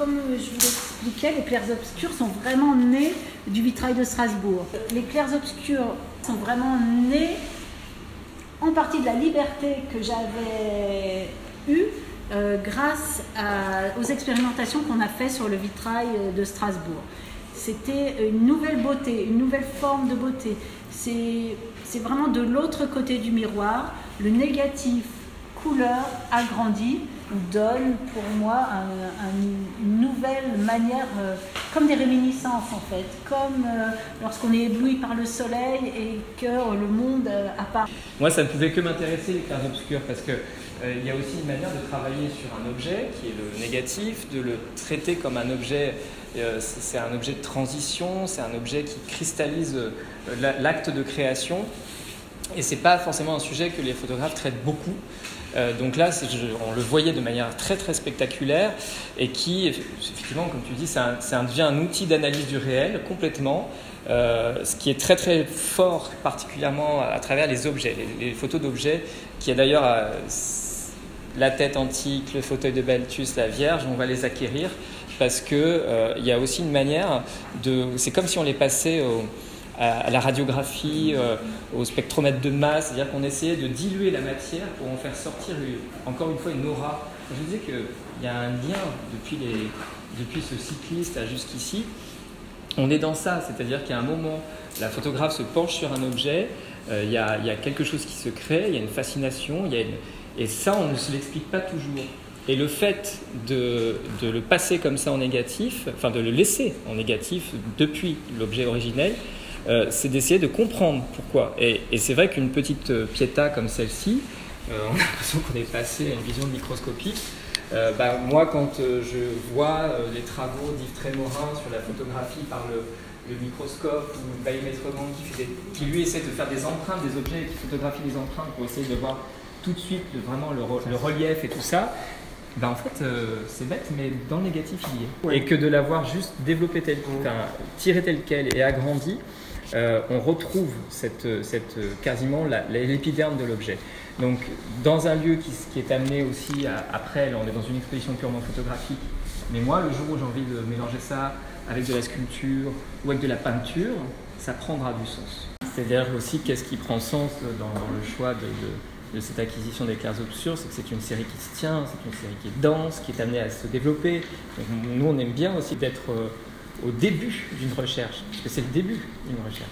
comme je vous l'expliquais, les clairs obscurs sont vraiment nés du vitrail de Strasbourg. Les clairs obscurs sont vraiment nés en partie de la liberté que j'avais eue euh, grâce aux expérimentations qu'on a faites sur le vitrail de Strasbourg. C'était une nouvelle beauté, une nouvelle forme de beauté. C'est vraiment de l'autre côté du miroir, le négatif couleur agrandie donne pour moi une nouvelle manière, euh, comme des réminiscences en fait, comme euh, lorsqu'on est ébloui par le soleil et que le monde euh, apparaît. Moi, ça ne pouvait que m'intéresser les clairs obscurs parce que il y a aussi une manière de travailler sur un objet qui est le négatif, de le traiter comme un objet. c'est un objet de transition, c'est un objet qui cristallise l'acte de création. Et c'est pas forcément un sujet que les photographes traitent beaucoup. Euh, donc là, on le voyait de manière très très spectaculaire et qui, effectivement, comme tu dis, ça, devient un outil d'analyse du réel complètement. Euh, ce qui est très très fort, particulièrement à, travers les objets, les, photos d'objets, qui a d'ailleurs euh, la tête antique, le fauteuil de Balthus, la Vierge, on va les acquérir parce qu'il il y a aussi une manière de. C'est comme si on les passait au à, la radiographie, euh, au spectromètre de masse, c'est-à-dire qu'on essayait de diluer la matière pour en faire sortir encore une fois une aura. Je disais qu'il y a un lien depuis, les, depuis ce cycliste à jusqu'ici. On est dans ça, c'est-à-dire qu'à un moment, la photographe se penche sur un objet, euh, il y, a, y, a, quelque chose qui se crée, il y a une fascination, y a et ça, on ne se l'explique pas toujours. Et le fait de, de, le passer comme ça en négatif, enfin de le laisser en négatif depuis l'objet originel, euh, c'est d'essayer de comprendre pourquoi. Et, c'est vrai qu'une petite euh, piéta comme celle-ci, euh, on a l'impression qu'on est passé à une vision microscopique. Bah, moi, quand je vois les travaux d'Yves Trémorin sur la photographie par le, microscope ou Maître qui, qui lui essaie de faire des empreintes des objets et qui photographie les empreintes pour essayer de voir tout de suite vraiment le, relief et tout ça, bah en fait, c'est bête, mais dans le négatif, il y est. Et que de l'avoir juste développé tel, tiré tel quel et agrandi, euh, on retrouve cette, cette, quasiment l'épiderme de l'objet. Donc, dans un lieu qui, est amené aussi après, là, on est dans une exposition purement photographique, mais moi, le jour où j'ai envie de mélanger ça avec de la sculpture ou avec de la peinture, ça prendra du sens. C'est-à-dire aussi qu'est-ce qui prend sens dans, le choix de, cette acquisition des clairs obscurs, c'est que c'est une série qui se tient, c'est une série qui est dense, qui est amenée à se développer. nous, on aime bien aussi d'être euh, au début d'une recherche, parce que c'est le début d'une recherche.